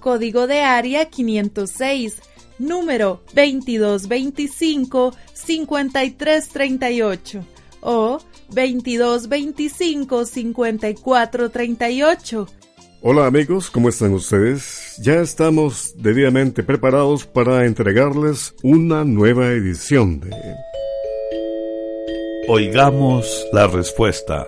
código de área 506, número 2225-5338 o 2225-5438 Hola amigos, ¿cómo están ustedes? Ya estamos debidamente preparados para entregarles una nueva edición de... Oigamos la respuesta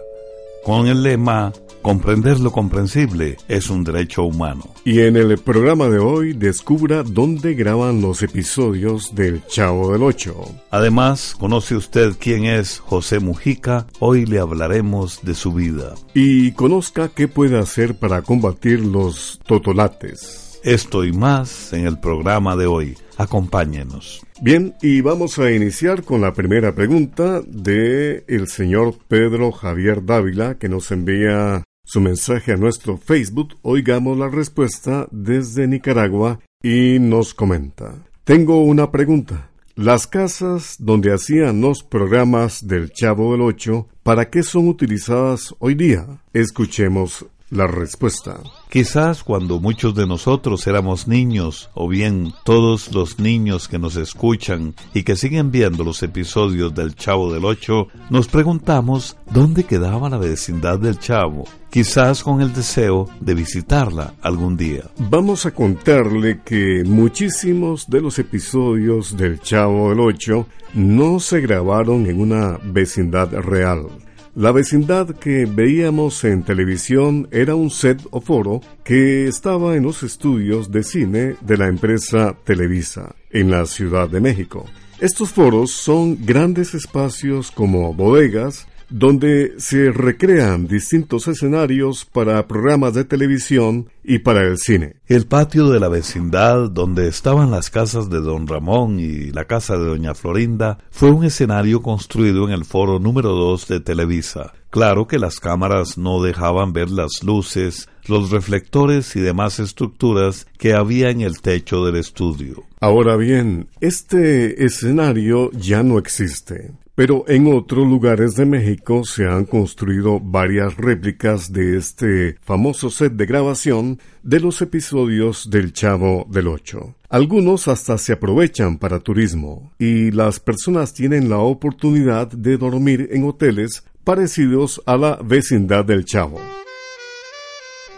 con el lema Comprender lo comprensible es un derecho humano. Y en el programa de hoy descubra dónde graban los episodios del Chavo del Ocho. Además, ¿conoce usted quién es José Mujica? Hoy le hablaremos de su vida. Y conozca qué puede hacer para combatir los totolates. Esto y más en el programa de hoy. Acompáñenos. Bien, y vamos a iniciar con la primera pregunta de el señor Pedro Javier Dávila, que nos envía su mensaje a nuestro Facebook. Oigamos la respuesta desde Nicaragua y nos comenta. Tengo una pregunta. Las casas donde hacían los programas del Chavo del Ocho, ¿para qué son utilizadas hoy día? Escuchemos la respuesta. Quizás cuando muchos de nosotros éramos niños, o bien todos los niños que nos escuchan y que siguen viendo los episodios del Chavo del Ocho, nos preguntamos dónde quedaba la vecindad del Chavo, quizás con el deseo de visitarla algún día. Vamos a contarle que muchísimos de los episodios del Chavo del Ocho no se grabaron en una vecindad real la vecindad que veíamos en televisión era un set o foro que estaba en los estudios de cine de la empresa Televisa, en la Ciudad de México. Estos foros son grandes espacios como bodegas, donde se recrean distintos escenarios para programas de televisión y para el cine. El patio de la vecindad donde estaban las casas de don Ramón y la casa de doña Florinda fue un escenario construido en el foro número 2 de Televisa. Claro que las cámaras no dejaban ver las luces, los reflectores y demás estructuras que había en el techo del estudio. Ahora bien, este escenario ya no existe. Pero en otros lugares de México se han construido varias réplicas de este famoso set de grabación de los episodios del Chavo del Ocho. Algunos hasta se aprovechan para turismo y las personas tienen la oportunidad de dormir en hoteles parecidos a la vecindad del Chavo.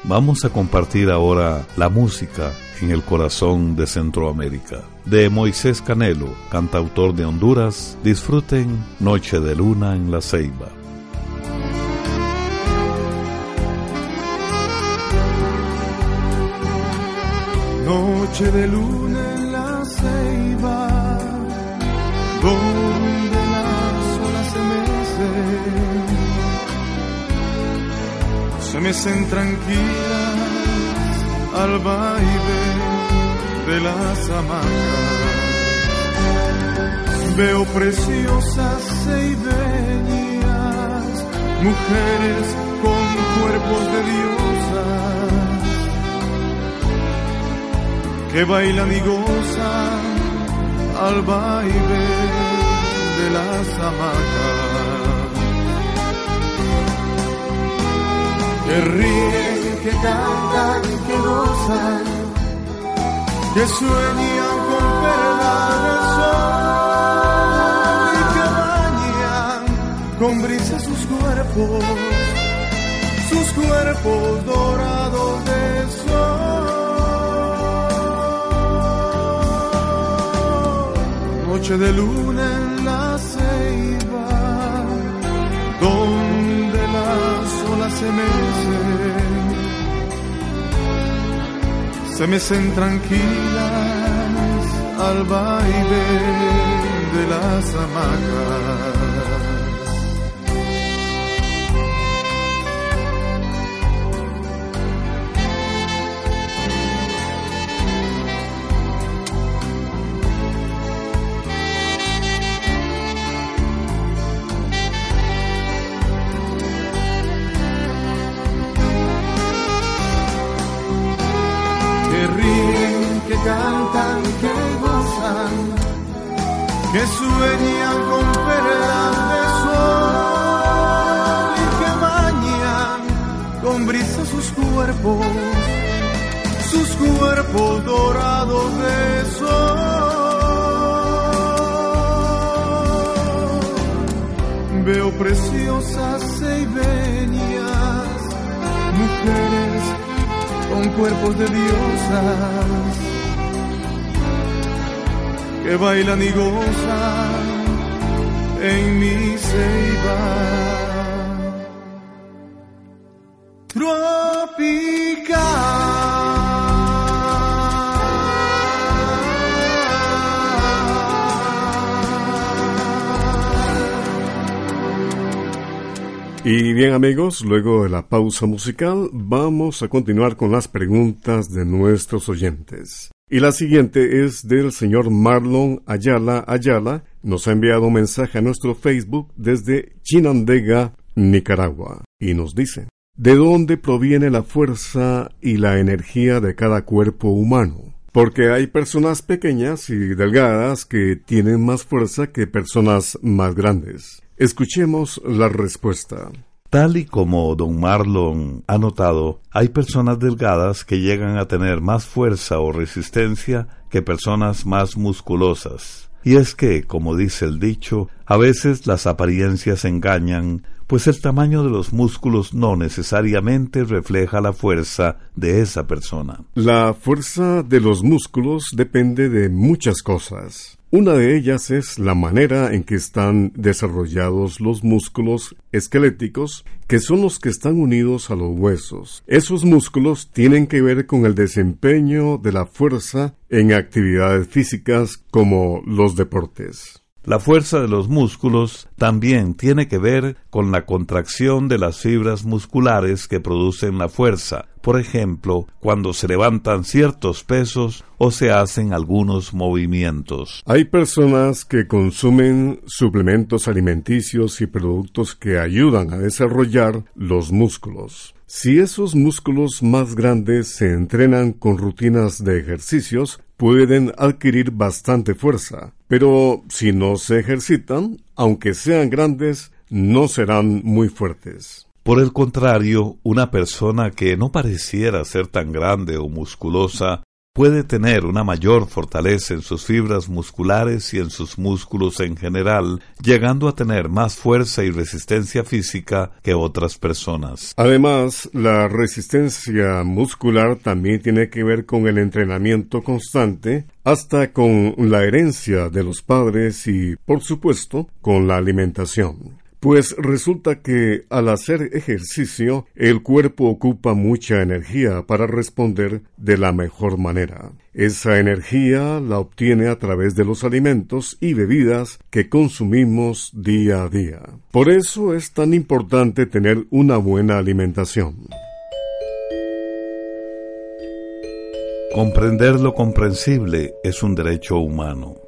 Vamos a compartir ahora la música en el corazón de Centroamérica. De Moisés Canelo, cantautor de Honduras, disfruten Noche de Luna en la Ceiba. Noche de luna en la ceiba, mecen, tranquilas al baile de las hamacas. Veo preciosas ceibeñas, mujeres con cuerpos de diosas, que bailan y gozan al baile de las hamacas. Que ríen, que cantan, que gozan, que sueñan con perlas del sol y que bañan con brisa sus cuerpos, sus cuerpos dorados de sol. noche de luna se mecen tranquilas al baile de las hamacas. Cantan, que gozan, que sueñan con perlas de sol y que bañan con brisa sus cuerpos, sus cuerpos dorados de sol. Veo preciosas ceibenias, mujeres con cuerpos de diosas que bailan y gozan en mi ceiba tropical. Y bien amigos, luego de la pausa musical vamos a continuar con las preguntas de nuestros oyentes. Y la siguiente es del señor Marlon Ayala Ayala. Nos ha enviado un mensaje a nuestro Facebook desde Chinandega, Nicaragua. Y nos dice, ¿de dónde proviene la fuerza y la energía de cada cuerpo humano? Porque hay personas pequeñas y delgadas que tienen más fuerza que personas más grandes. Escuchemos la respuesta. Tal y como don Marlon ha notado, hay personas delgadas que llegan a tener más fuerza o resistencia que personas más musculosas. Y es que, como dice el dicho, a veces las apariencias engañan, pues el tamaño de los músculos no necesariamente refleja la fuerza de esa persona. La fuerza de los músculos depende de muchas cosas. Una de ellas es la manera en que están desarrollados los músculos esqueléticos, que son los que están unidos a los huesos. Esos músculos tienen que ver con el desempeño de la fuerza en actividades físicas como los deportes. La fuerza de los músculos también tiene que ver con la contracción de las fibras musculares que producen la fuerza, por ejemplo, cuando se levantan ciertos pesos o se hacen algunos movimientos. Hay personas que consumen suplementos alimenticios y productos que ayudan a desarrollar los músculos. Si esos músculos más grandes se entrenan con rutinas de ejercicios, pueden adquirir bastante fuerza, pero si no se ejercitan, aunque sean grandes, no serán muy fuertes. Por el contrario, una persona que no pareciera ser tan grande o musculosa puede tener una mayor fortaleza en sus fibras musculares y en sus músculos en general, llegando a tener más fuerza y resistencia física que otras personas. Además, la resistencia muscular también tiene que ver con el entrenamiento constante, hasta con la herencia de los padres y, por supuesto, con la alimentación. Pues resulta que al hacer ejercicio el cuerpo ocupa mucha energía para responder de la mejor manera. Esa energía la obtiene a través de los alimentos y bebidas que consumimos día a día. Por eso es tan importante tener una buena alimentación. Comprender lo comprensible es un derecho humano.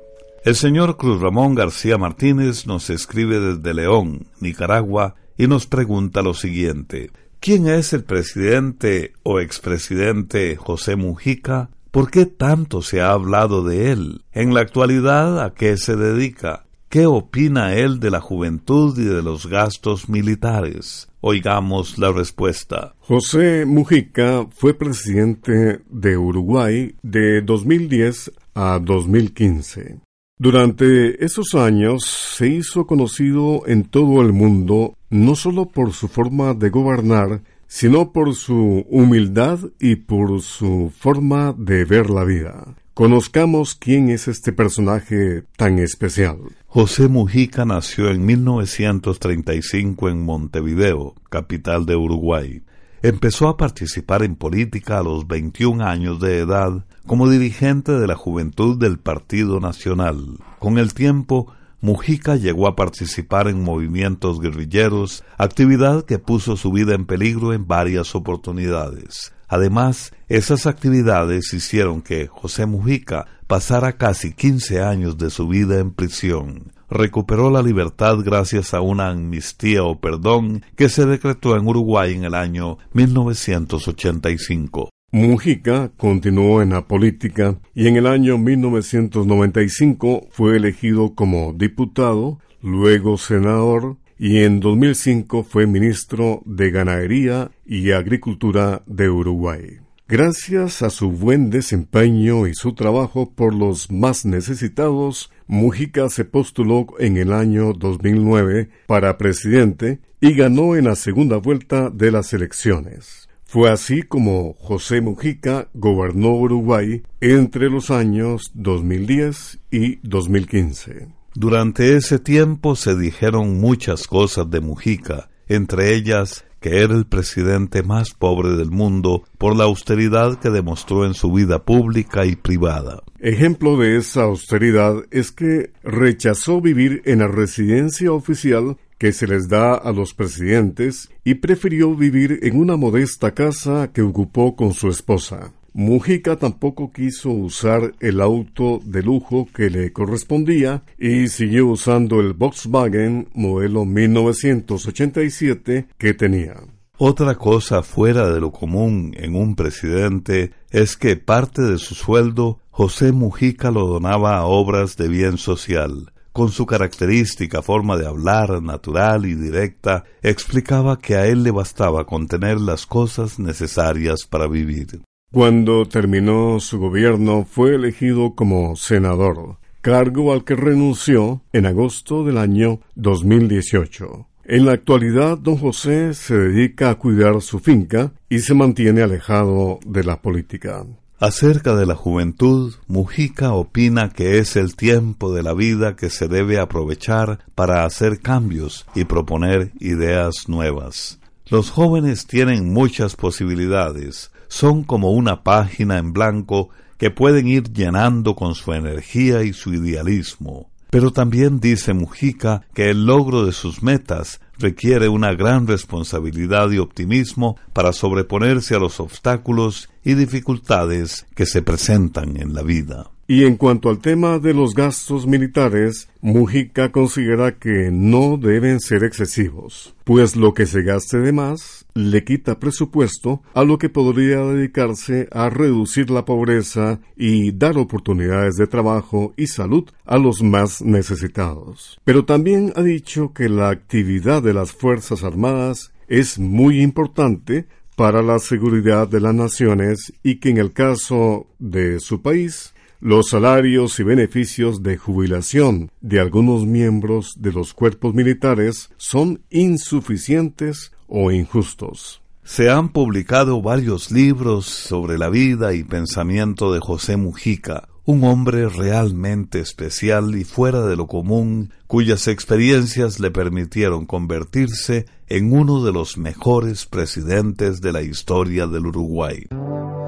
El señor Cruz Ramón García Martínez nos escribe desde León, Nicaragua, y nos pregunta lo siguiente. ¿Quién es el presidente o expresidente José Mujica? ¿Por qué tanto se ha hablado de él? En la actualidad, ¿a qué se dedica? ¿Qué opina él de la juventud y de los gastos militares? Oigamos la respuesta. José Mujica fue presidente de Uruguay de 2010 a 2015. Durante esos años se hizo conocido en todo el mundo no solo por su forma de gobernar, sino por su humildad y por su forma de ver la vida. Conozcamos quién es este personaje tan especial. José Mujica nació en 1935 en Montevideo, capital de Uruguay. Empezó a participar en política a los 21 años de edad como dirigente de la juventud del Partido Nacional. Con el tiempo, Mujica llegó a participar en movimientos guerrilleros, actividad que puso su vida en peligro en varias oportunidades. Además, esas actividades hicieron que José Mujica pasara casi 15 años de su vida en prisión. Recuperó la libertad gracias a una amnistía o perdón que se decretó en Uruguay en el año 1985. Mujica continuó en la política y en el año 1995 fue elegido como diputado, luego senador y en 2005 fue ministro de Ganadería y Agricultura de Uruguay. Gracias a su buen desempeño y su trabajo por los más necesitados, Mujica se postuló en el año 2009 para presidente y ganó en la segunda vuelta de las elecciones. Fue así como José Mujica gobernó Uruguay entre los años 2010 y 2015. Durante ese tiempo se dijeron muchas cosas de Mujica, entre ellas que era el presidente más pobre del mundo por la austeridad que demostró en su vida pública y privada. Ejemplo de esa austeridad es que rechazó vivir en la residencia oficial que se les da a los presidentes y prefirió vivir en una modesta casa que ocupó con su esposa. Mujica tampoco quiso usar el auto de lujo que le correspondía y siguió usando el Volkswagen modelo 1987 que tenía. Otra cosa fuera de lo común en un presidente es que parte de su sueldo José Mujica lo donaba a obras de bien social. Con su característica forma de hablar natural y directa, explicaba que a él le bastaba con tener las cosas necesarias para vivir. Cuando terminó su gobierno fue elegido como senador, cargo al que renunció en agosto del año 2018. En la actualidad, don José se dedica a cuidar su finca y se mantiene alejado de la política. Acerca de la juventud, Mujica opina que es el tiempo de la vida que se debe aprovechar para hacer cambios y proponer ideas nuevas. Los jóvenes tienen muchas posibilidades, son como una página en blanco que pueden ir llenando con su energía y su idealismo. Pero también dice Mujica que el logro de sus metas requiere una gran responsabilidad y optimismo para sobreponerse a los obstáculos y dificultades que se presentan en la vida. Y en cuanto al tema de los gastos militares, Mujica considera que no deben ser excesivos, pues lo que se gaste de más le quita presupuesto a lo que podría dedicarse a reducir la pobreza y dar oportunidades de trabajo y salud a los más necesitados. Pero también ha dicho que la actividad de las Fuerzas Armadas es muy importante para la seguridad de las naciones y que en el caso de su país los salarios y beneficios de jubilación de algunos miembros de los cuerpos militares son insuficientes o injustos. Se han publicado varios libros sobre la vida y pensamiento de José Mujica, un hombre realmente especial y fuera de lo común, cuyas experiencias le permitieron convertirse en uno de los mejores presidentes de la historia del Uruguay.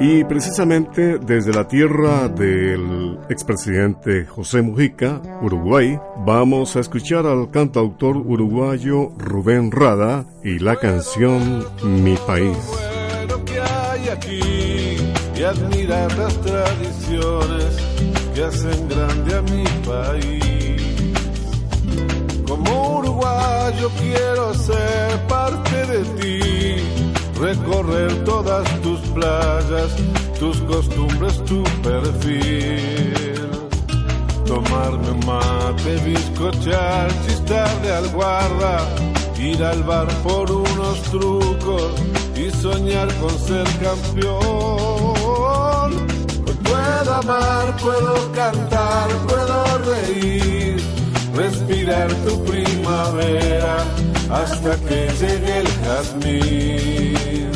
Y precisamente desde la tierra del expresidente José Mujica, Uruguay, vamos a escuchar al cantautor uruguayo Rubén Rada y la canción Mi País. y admirar las tradiciones que hacen grande a mi país. Como uruguayo quiero ser parte de ti, recorrer todas tus playas, tus costumbres, tu perfil. Tomarme un mate, bizcochar, chistar de alguarda, ir al bar por unos trucos y soñar con ser campeón Puedo amar, puedo cantar, puedo reír, respirar tu primavera hasta que llegue el jazmín.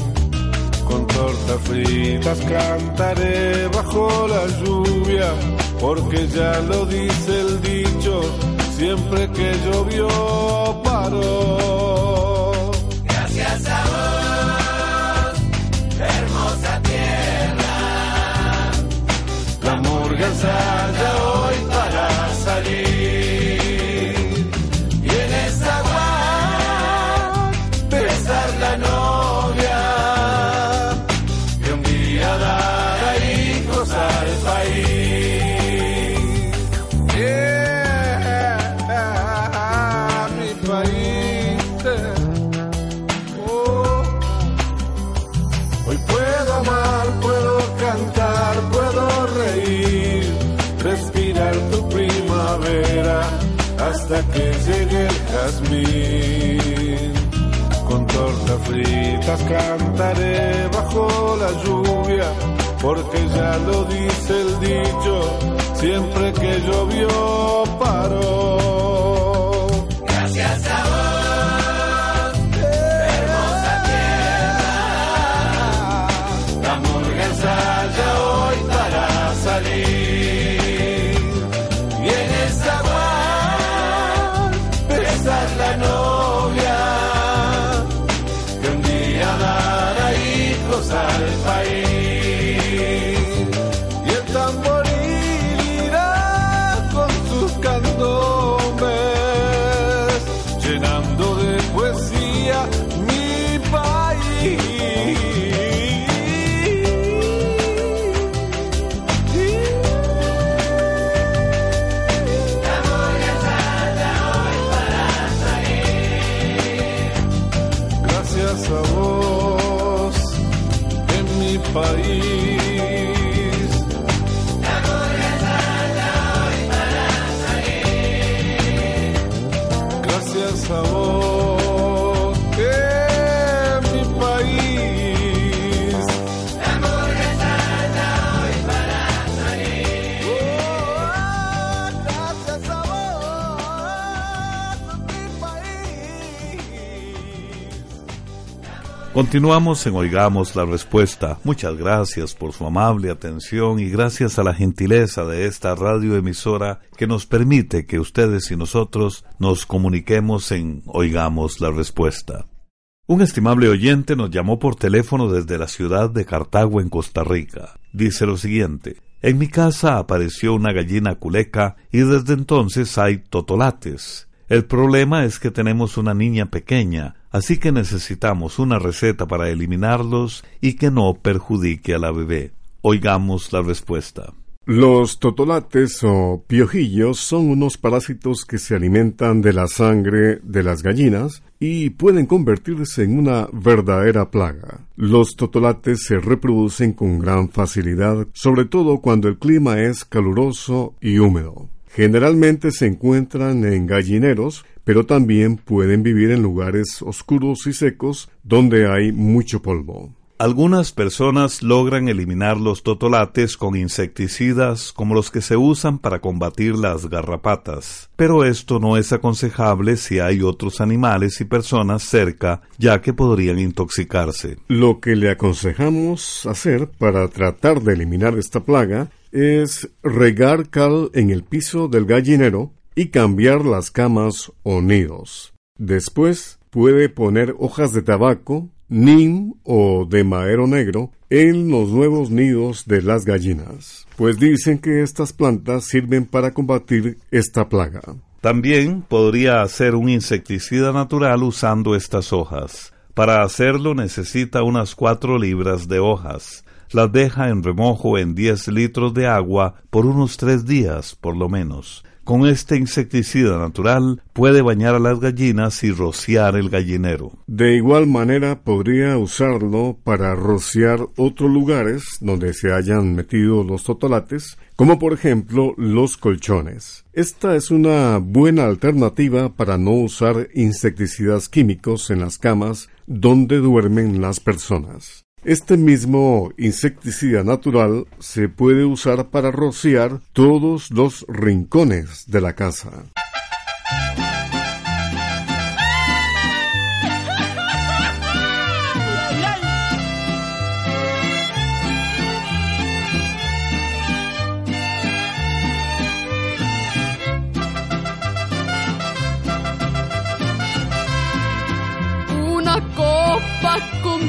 Con tortas fritas cantaré bajo la lluvia, porque ya lo dice el dicho, siempre que llovió paró. Gracias a vos, hermosa tierra. La murga ensaya cantaré bajo la lluvia, porque ya lo dice el dicho, siempre que llovió paró. Continuamos en Oigamos la Respuesta. Muchas gracias por su amable atención y gracias a la gentileza de esta radioemisora que nos permite que ustedes y nosotros nos comuniquemos en Oigamos la Respuesta. Un estimable oyente nos llamó por teléfono desde la ciudad de Cartago en Costa Rica. Dice lo siguiente. En mi casa apareció una gallina culeca y desde entonces hay totolates. El problema es que tenemos una niña pequeña, así que necesitamos una receta para eliminarlos y que no perjudique a la bebé. Oigamos la respuesta. Los totolates o piojillos son unos parásitos que se alimentan de la sangre de las gallinas y pueden convertirse en una verdadera plaga. Los totolates se reproducen con gran facilidad, sobre todo cuando el clima es caluroso y húmedo. Generalmente se encuentran en gallineros, pero también pueden vivir en lugares oscuros y secos donde hay mucho polvo. Algunas personas logran eliminar los totolates con insecticidas como los que se usan para combatir las garrapatas, pero esto no es aconsejable si hay otros animales y personas cerca, ya que podrían intoxicarse. Lo que le aconsejamos hacer para tratar de eliminar esta plaga es regar cal en el piso del gallinero y cambiar las camas o nidos. Después puede poner hojas de tabaco, nim o de maero negro en los nuevos nidos de las gallinas, pues dicen que estas plantas sirven para combatir esta plaga. También podría hacer un insecticida natural usando estas hojas. Para hacerlo necesita unas 4 libras de hojas. Las deja en remojo en 10 litros de agua por unos 3 días, por lo menos. Con este insecticida natural puede bañar a las gallinas y rociar el gallinero. De igual manera podría usarlo para rociar otros lugares donde se hayan metido los totolates, como por ejemplo los colchones. Esta es una buena alternativa para no usar insecticidas químicos en las camas donde duermen las personas. Este mismo insecticida natural se puede usar para rociar todos los rincones de la casa.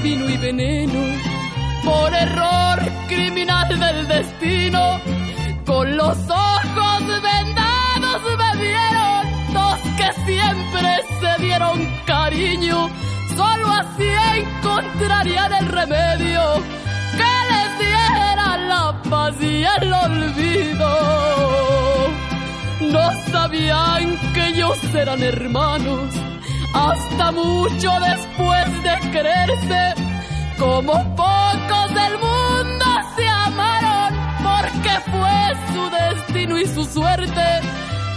Vino y veneno, por error criminal del destino, con los ojos vendados me vieron dos que siempre se dieron cariño, solo así encontrarían el remedio que les diera la paz y el olvido. No sabían que ellos eran hermanos, hasta mucho después de quererse, como pocos del mundo se amaron, porque fue su destino y su suerte,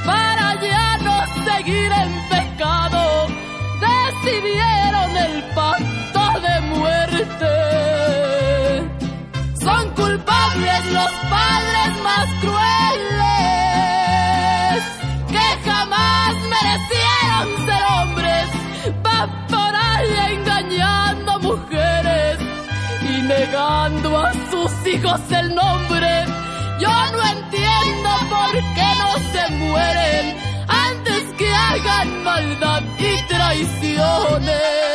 para ya no seguir en pecado, decidieron el pacto de muerte. Son culpables los padres más hijos el nombre. Yo no entiendo por qué no se mueren antes que hagan maldad y traiciones.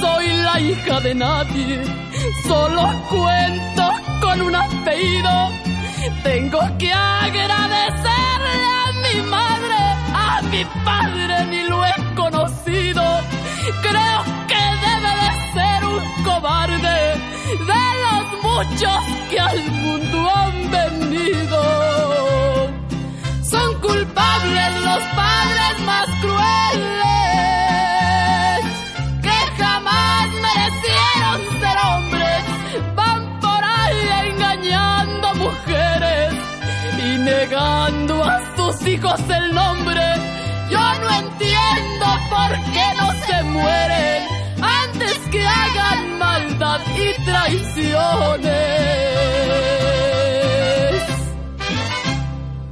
Soy la hija de nadie, solo cuento con un apellido. Tengo que agradecerle a mi madre, a mi padre ni lo he conocido. Creo que debe de ser un cobarde de los muchos que al mundo han venido. Son culpables los padres más crueles Yo no entiendo por qué mueren antes que hagan maldad y traiciones.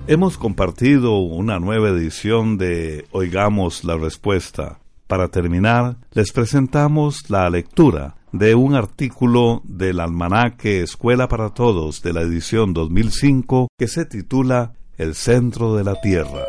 Hemos compartido una nueva edición de Oigamos la Respuesta. Para terminar, les presentamos la lectura de un artículo del almanaque Escuela para Todos de la edición 2005 que se titula El centro de la Tierra.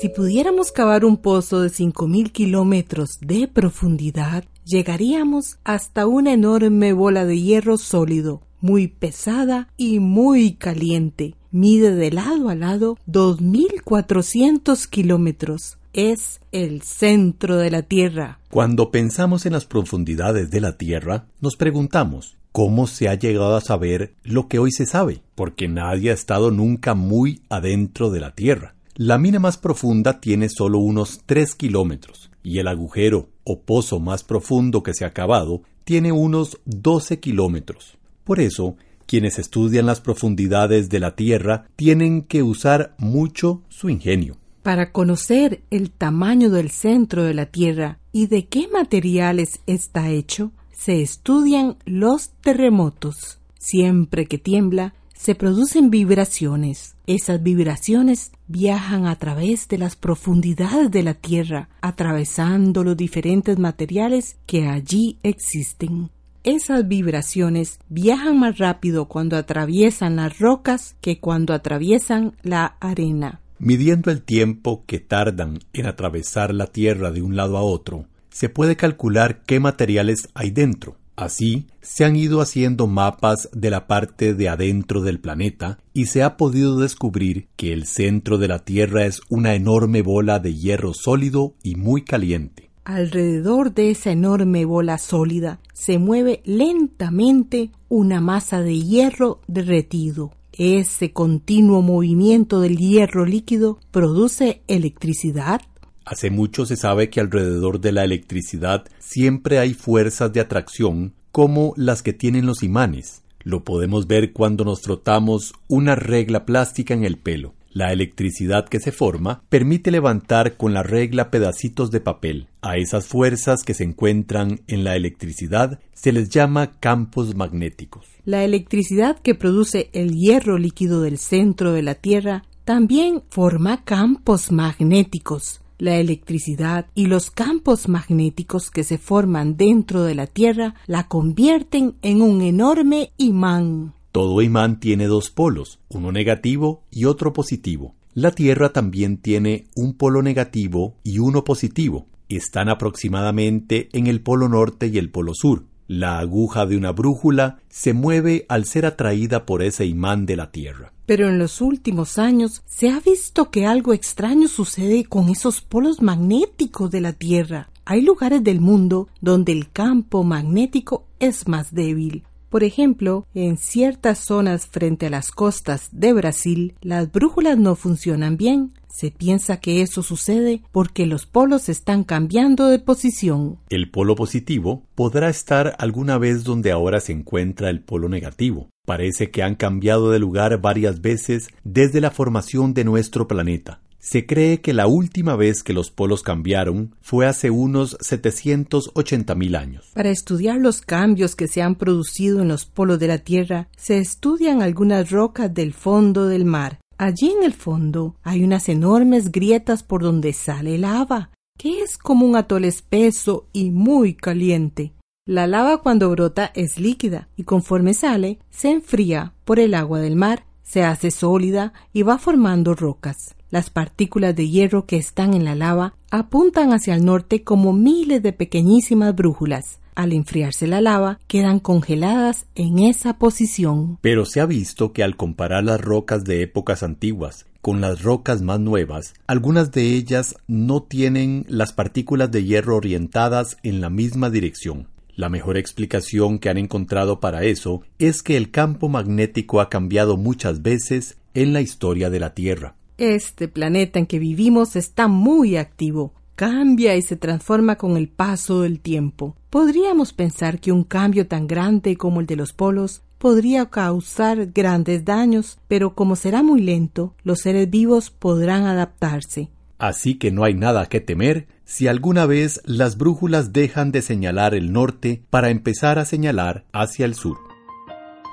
Si pudiéramos cavar un pozo de 5.000 kilómetros de profundidad, llegaríamos hasta una enorme bola de hierro sólido, muy pesada y muy caliente. Mide de lado a lado 2.400 kilómetros. Es el centro de la Tierra. Cuando pensamos en las profundidades de la Tierra, nos preguntamos, ¿cómo se ha llegado a saber lo que hoy se sabe? Porque nadie ha estado nunca muy adentro de la Tierra. La mina más profunda tiene solo unos 3 kilómetros y el agujero o pozo más profundo que se ha cavado tiene unos 12 kilómetros. Por eso, quienes estudian las profundidades de la Tierra tienen que usar mucho su ingenio. Para conocer el tamaño del centro de la Tierra y de qué materiales está hecho, se estudian los terremotos. Siempre que tiembla, se producen vibraciones. Esas vibraciones viajan a través de las profundidades de la Tierra, atravesando los diferentes materiales que allí existen. Esas vibraciones viajan más rápido cuando atraviesan las rocas que cuando atraviesan la arena. Midiendo el tiempo que tardan en atravesar la Tierra de un lado a otro, se puede calcular qué materiales hay dentro. Así, se han ido haciendo mapas de la parte de adentro del planeta y se ha podido descubrir que el centro de la Tierra es una enorme bola de hierro sólido y muy caliente. Alrededor de esa enorme bola sólida se mueve lentamente una masa de hierro derretido. Ese continuo movimiento del hierro líquido produce electricidad. Hace mucho se sabe que alrededor de la electricidad siempre hay fuerzas de atracción como las que tienen los imanes. Lo podemos ver cuando nos frotamos una regla plástica en el pelo. La electricidad que se forma permite levantar con la regla pedacitos de papel. A esas fuerzas que se encuentran en la electricidad se les llama campos magnéticos. La electricidad que produce el hierro líquido del centro de la Tierra también forma campos magnéticos. La electricidad y los campos magnéticos que se forman dentro de la Tierra la convierten en un enorme imán. Todo imán tiene dos polos, uno negativo y otro positivo. La Tierra también tiene un polo negativo y uno positivo. Están aproximadamente en el polo norte y el polo sur. La aguja de una brújula se mueve al ser atraída por ese imán de la Tierra. Pero en los últimos años se ha visto que algo extraño sucede con esos polos magnéticos de la Tierra. Hay lugares del mundo donde el campo magnético es más débil. Por ejemplo, en ciertas zonas frente a las costas de Brasil, las brújulas no funcionan bien. Se piensa que eso sucede porque los polos están cambiando de posición. El polo positivo podrá estar alguna vez donde ahora se encuentra el polo negativo. Parece que han cambiado de lugar varias veces desde la formación de nuestro planeta. Se cree que la última vez que los polos cambiaron fue hace unos 780 mil años. Para estudiar los cambios que se han producido en los polos de la Tierra, se estudian algunas rocas del fondo del mar. Allí en el fondo hay unas enormes grietas por donde sale lava, que es como un atol espeso y muy caliente. La lava cuando brota es líquida y conforme sale se enfría por el agua del mar, se hace sólida y va formando rocas. Las partículas de hierro que están en la lava apuntan hacia el norte como miles de pequeñísimas brújulas. Al enfriarse la lava, quedan congeladas en esa posición. Pero se ha visto que al comparar las rocas de épocas antiguas con las rocas más nuevas, algunas de ellas no tienen las partículas de hierro orientadas en la misma dirección. La mejor explicación que han encontrado para eso es que el campo magnético ha cambiado muchas veces en la historia de la Tierra. Este planeta en que vivimos está muy activo, cambia y se transforma con el paso del tiempo. Podríamos pensar que un cambio tan grande como el de los polos podría causar grandes daños, pero como será muy lento, los seres vivos podrán adaptarse. Así que no hay nada que temer si alguna vez las brújulas dejan de señalar el norte para empezar a señalar hacia el sur.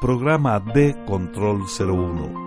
Programa de Control 01